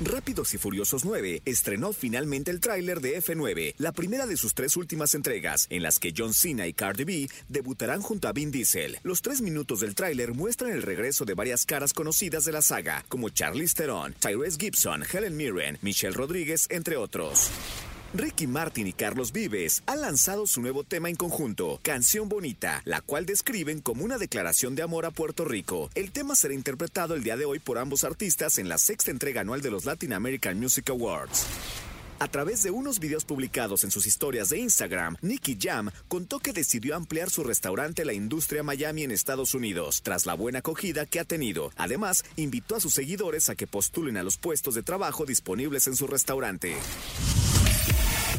Rápidos y Furiosos 9 estrenó finalmente el tráiler de F9, la primera de sus tres últimas entregas, en las que John Cena y Cardi B debutarán junto a Vin Diesel. Los tres minutos del tráiler muestran el regreso de varias caras conocidas de la saga, como Charlize Theron, Tyrese Gibson, Helen Mirren, Michelle Rodríguez, entre otros. Ricky Martin y Carlos Vives han lanzado su nuevo tema en conjunto, Canción Bonita, la cual describen como una declaración de amor a Puerto Rico. El tema será interpretado el día de hoy por ambos artistas en la sexta entrega anual de los Latin American Music Awards. A través de unos videos publicados en sus historias de Instagram, Nicky Jam contó que decidió ampliar su restaurante La Industria Miami en Estados Unidos, tras la buena acogida que ha tenido. Además, invitó a sus seguidores a que postulen a los puestos de trabajo disponibles en su restaurante.